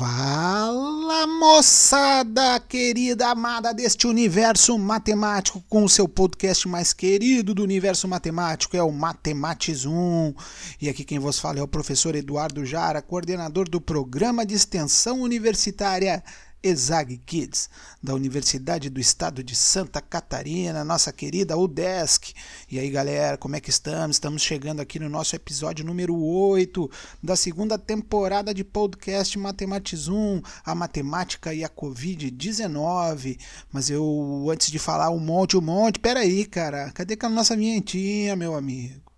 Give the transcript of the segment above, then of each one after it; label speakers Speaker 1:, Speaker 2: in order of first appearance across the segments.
Speaker 1: Fala moçada querida, amada deste universo matemático, com o seu podcast mais querido do universo matemático, é o Matematis 1. E aqui quem vos fala é o professor Eduardo Jara, coordenador do programa de extensão universitária ESAG Kids, da Universidade do Estado de Santa Catarina, nossa querida UDESC. E aí, galera, como é que estamos? Estamos chegando aqui no nosso episódio número 8 da segunda temporada de podcast Matematizum, a matemática e a Covid-19. Mas eu, antes de falar um monte, um monte, peraí, cara, cadê a nossa vinhetinha, meu amigo?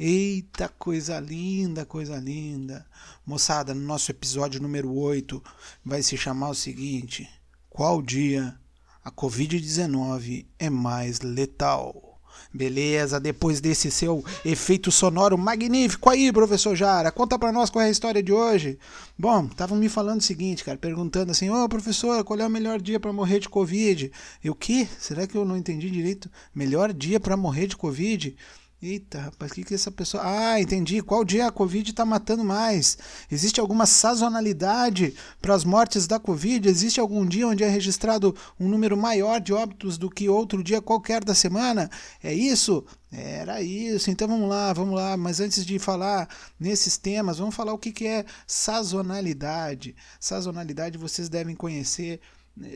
Speaker 1: Eita, coisa linda, coisa linda. Moçada, no nosso episódio número 8 vai se chamar o seguinte: Qual dia a Covid-19 é mais letal? Beleza, depois desse seu efeito sonoro magnífico aí, professor Jara, conta para nós qual é a história de hoje. Bom, estavam me falando o seguinte, cara, perguntando assim: "Ô, oh, professor, qual é o melhor dia para morrer de covid?" Eu que? Será que eu não entendi direito? Melhor dia para morrer de covid? Eita, rapaz, o que, que essa pessoa. Ah, entendi. Qual dia a Covid está matando mais? Existe alguma sazonalidade para as mortes da Covid? Existe algum dia onde é registrado um número maior de óbitos do que outro dia qualquer da semana? É isso? Era isso. Então vamos lá, vamos lá. Mas antes de falar nesses temas, vamos falar o que, que é sazonalidade. Sazonalidade vocês devem conhecer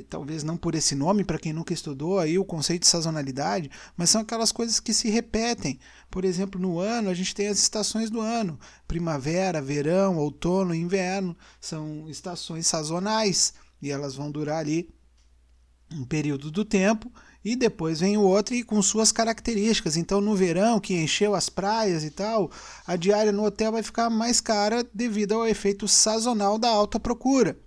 Speaker 1: talvez não por esse nome, para quem nunca estudou aí o conceito de sazonalidade, mas são aquelas coisas que se repetem. Por exemplo, no ano a gente tem as estações do ano: primavera, verão, outono, inverno, são estações sazonais e elas vão durar ali um período do tempo e depois vem o outro e com suas características. Então, no verão, que encheu as praias e tal, a diária no hotel vai ficar mais cara devido ao efeito sazonal da alta procura.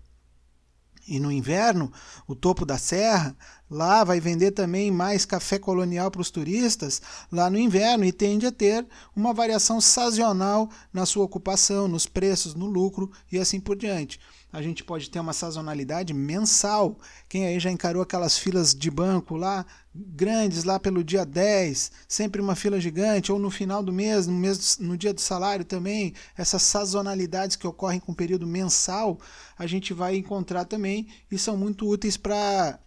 Speaker 1: E no inverno, o topo da serra, lá vai vender também mais café colonial para os turistas, lá no inverno, e tende a ter uma variação sazonal na sua ocupação, nos preços, no lucro e assim por diante a gente pode ter uma sazonalidade mensal. Quem aí já encarou aquelas filas de banco lá, grandes lá pelo dia 10, sempre uma fila gigante, ou no final do mês, no, mês, no dia do salário também, essas sazonalidades que ocorrem com período mensal, a gente vai encontrar também e são muito úteis para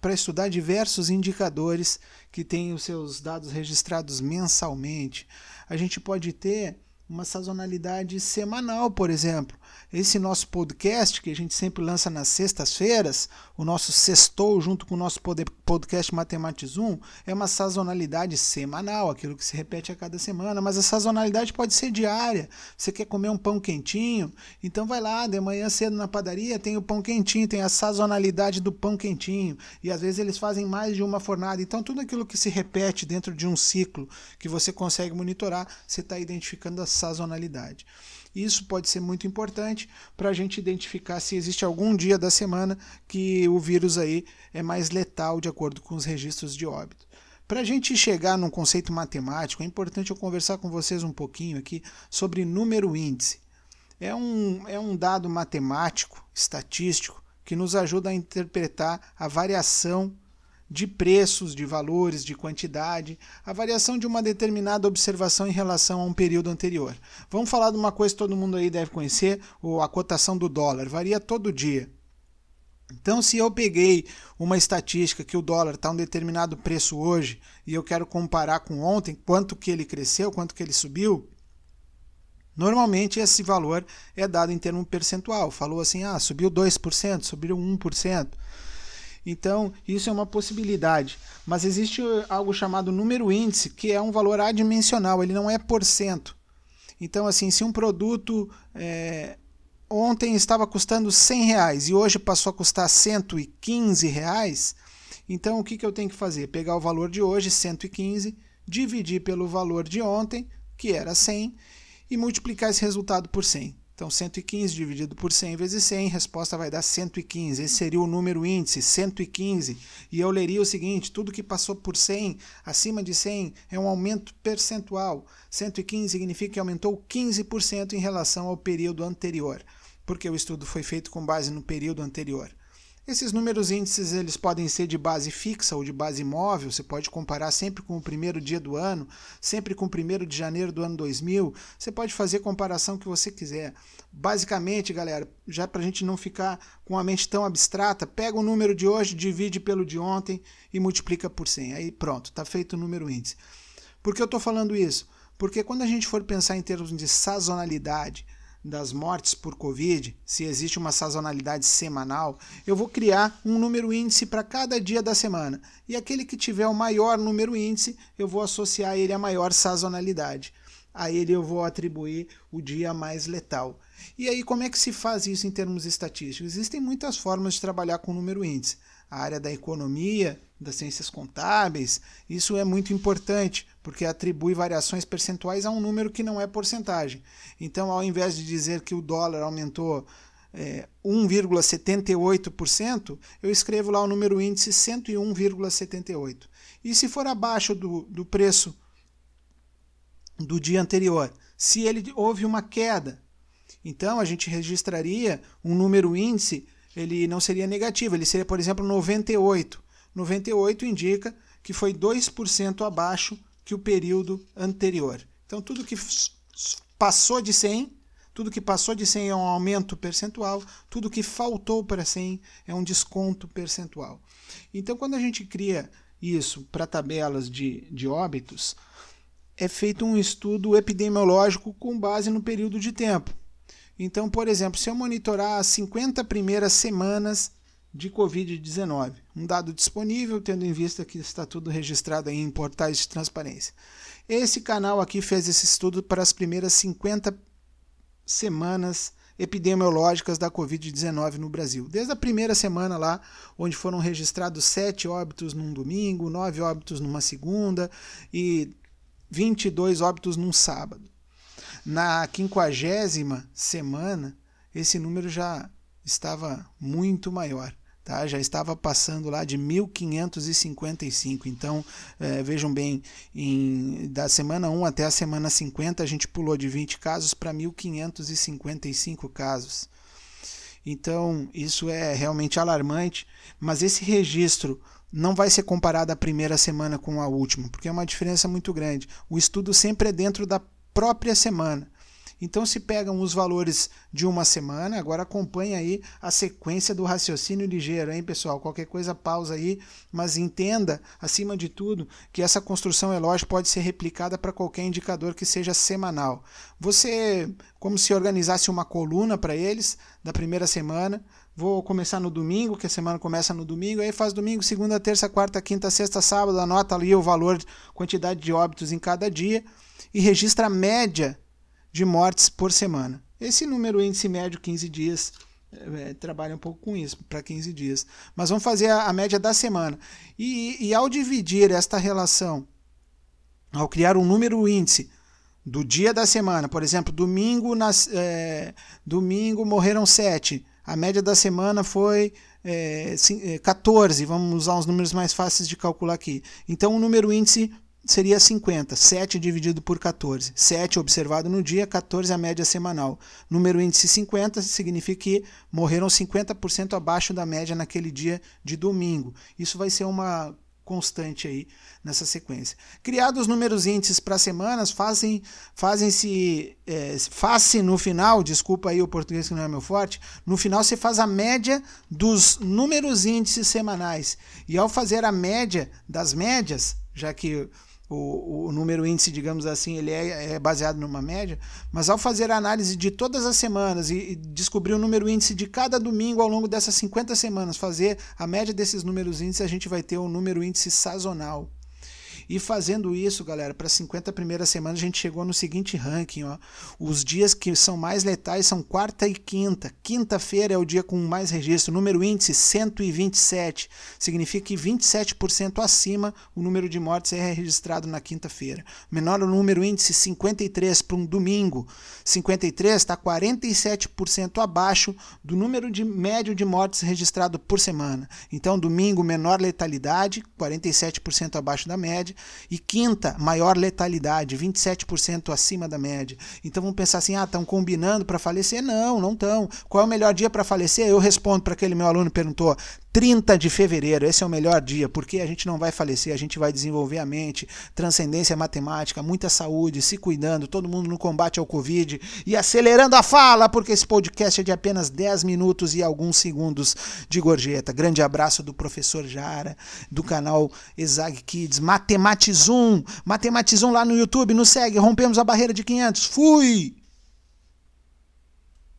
Speaker 1: para estudar diversos indicadores que têm os seus dados registrados mensalmente. A gente pode ter uma sazonalidade semanal, por exemplo. Esse nosso podcast, que a gente sempre lança nas sextas-feiras, o nosso sextou junto com o nosso podcast Matematizum, é uma sazonalidade semanal, aquilo que se repete a cada semana, mas a sazonalidade pode ser diária. Você quer comer um pão quentinho? Então vai lá, de manhã cedo na padaria, tem o pão quentinho, tem a sazonalidade do pão quentinho. E às vezes eles fazem mais de uma fornada. Então tudo aquilo que se repete dentro de um ciclo que você consegue monitorar, você está identificando a sazonalidade. Isso pode ser muito importante para a gente identificar se existe algum dia da semana que o vírus aí é mais letal de acordo com os registros de óbito. Para a gente chegar num conceito matemático, é importante eu conversar com vocês um pouquinho aqui sobre número índice. É um, é um dado matemático, estatístico, que nos ajuda a interpretar a variação de preços, de valores, de quantidade, a variação de uma determinada observação em relação a um período anterior. Vamos falar de uma coisa que todo mundo aí deve conhecer, a cotação do dólar, varia todo dia. Então, se eu peguei uma estatística que o dólar está um determinado preço hoje e eu quero comparar com ontem, quanto que ele cresceu, quanto que ele subiu, normalmente esse valor é dado em termo percentual. Falou assim, ah, subiu 2%, subiu 1%. Então, isso é uma possibilidade. Mas existe algo chamado número índice, que é um valor adimensional, ele não é por cento. Então, assim, se um produto é, ontem estava custando 100 reais e hoje passou a custar 115 reais, então o que, que eu tenho que fazer? Pegar o valor de hoje, 115, dividir pelo valor de ontem, que era 100, e multiplicar esse resultado por 100. Então, 115 dividido por 100 vezes 100, resposta vai dar 115. Esse seria o número índice, 115. E eu leria o seguinte: tudo que passou por 100, acima de 100, é um aumento percentual. 115 significa que aumentou 15% em relação ao período anterior, porque o estudo foi feito com base no período anterior. Esses números índices eles podem ser de base fixa ou de base móvel, você pode comparar sempre com o primeiro dia do ano, sempre com o primeiro de janeiro do ano 2000, você pode fazer a comparação que você quiser. Basicamente, galera, já para a gente não ficar com a mente tão abstrata, pega o número de hoje, divide pelo de ontem e multiplica por 100. Aí pronto, está feito o número índice. Por que eu estou falando isso? Porque quando a gente for pensar em termos de sazonalidade, das mortes por Covid, se existe uma sazonalidade semanal, eu vou criar um número índice para cada dia da semana. E aquele que tiver o maior número índice, eu vou associar ele à maior sazonalidade. A ele eu vou atribuir o dia mais letal. E aí, como é que se faz isso em termos estatísticos? Existem muitas formas de trabalhar com número índice a área da economia, das ciências contábeis, isso é muito importante, porque atribui variações percentuais a um número que não é porcentagem. Então, ao invés de dizer que o dólar aumentou é, 1,78%, eu escrevo lá o número índice 101,78%. E se for abaixo do, do preço do dia anterior, se ele houve uma queda, então a gente registraria um número índice ele não seria negativo, ele seria, por exemplo, 98. 98 indica que foi 2% abaixo que o período anterior. Então, tudo que passou de 100, tudo que passou de 100 é um aumento percentual, tudo que faltou para 100 é um desconto percentual. Então, quando a gente cria isso para tabelas de, de óbitos, é feito um estudo epidemiológico com base no período de tempo. Então, por exemplo, se eu monitorar as 50 primeiras semanas de Covid-19, um dado disponível, tendo em vista que está tudo registrado em portais de transparência. Esse canal aqui fez esse estudo para as primeiras 50 semanas epidemiológicas da Covid-19 no Brasil. Desde a primeira semana lá, onde foram registrados sete óbitos num domingo, nove óbitos numa segunda e 22 óbitos num sábado. Na quinquagésima semana, esse número já estava muito maior. Tá? Já estava passando lá de 1555. Então, é, vejam bem, em, da semana 1 até a semana 50, a gente pulou de 20 casos para 1555 casos. Então, isso é realmente alarmante, mas esse registro não vai ser comparado a primeira semana com a última, porque é uma diferença muito grande. O estudo sempre é dentro da própria semana. Então se pegam os valores de uma semana, agora acompanha aí a sequência do raciocínio ligeiro, hein, pessoal? Qualquer coisa pausa aí, mas entenda, acima de tudo, que essa construção elógica pode ser replicada para qualquer indicador que seja semanal. Você, como se organizasse uma coluna para eles da primeira semana, vou começar no domingo, que a semana começa no domingo, aí faz domingo, segunda, terça, quarta, quinta, sexta, sábado, anota ali o valor, quantidade de óbitos em cada dia e registra a média de mortes por semana. Esse número índice médio 15 dias é, trabalha um pouco com isso, para 15 dias. Mas vamos fazer a, a média da semana. E, e, ao dividir esta relação, ao criar um número índice do dia da semana, por exemplo, domingo, nas, é, domingo morreram 7, a média da semana foi é, 14, vamos usar os números mais fáceis de calcular aqui. Então, o número índice seria 50. 7 dividido por 14. 7 observado no dia, 14 a média semanal. Número índice 50 significa que morreram 50% abaixo da média naquele dia de domingo. Isso vai ser uma constante aí nessa sequência. Criados os números índices para semanas, fazem fazem-se é, faz-se no final, desculpa aí o português que não é meu forte, no final você faz a média dos números índices semanais. E ao fazer a média das médias, já que o, o número índice, digamos assim, ele é, é, baseado numa média, mas ao fazer a análise de todas as semanas e, e, descobrir o número índice de cada domingo ao longo dessas 50 semanas, fazer a média desses números índices, a gente vai ter um número índice sazonal. E fazendo isso, galera, para 50 primeiras semanas a gente chegou no seguinte ranking, ó. Os dias que são mais letais são quarta e quinta. Quinta-feira é o dia com mais registro, número índice 127. Significa que 27% acima o número de mortes é registrado na quinta-feira. Menor o número índice 53 para um domingo. 53 está 47% abaixo do número de médio de mortes registrado por semana. Então, domingo menor letalidade, 47% abaixo da média E quinta, maior letalidade, 27% acima da média. Então vamos pensar assim: ah, estão combinando para falecer? Não, não estão. Qual é o melhor dia para falecer? Eu respondo para aquele meu aluno que perguntou: 30 de fevereiro, esse é o melhor dia, porque a gente não vai falecer, a gente vai desenvolver a mente, transcendência matemática, muita saúde, se cuidando, todo mundo no combate ao Covid e acelerando a fala, porque esse podcast é de apenas 10 minutos e alguns segundos de gorjeta. Grande abraço do professor Jara, do canal Exag Kids, Matematizum, Matematizum lá no YouTube, nos segue, rompemos a barreira de 500. Fui!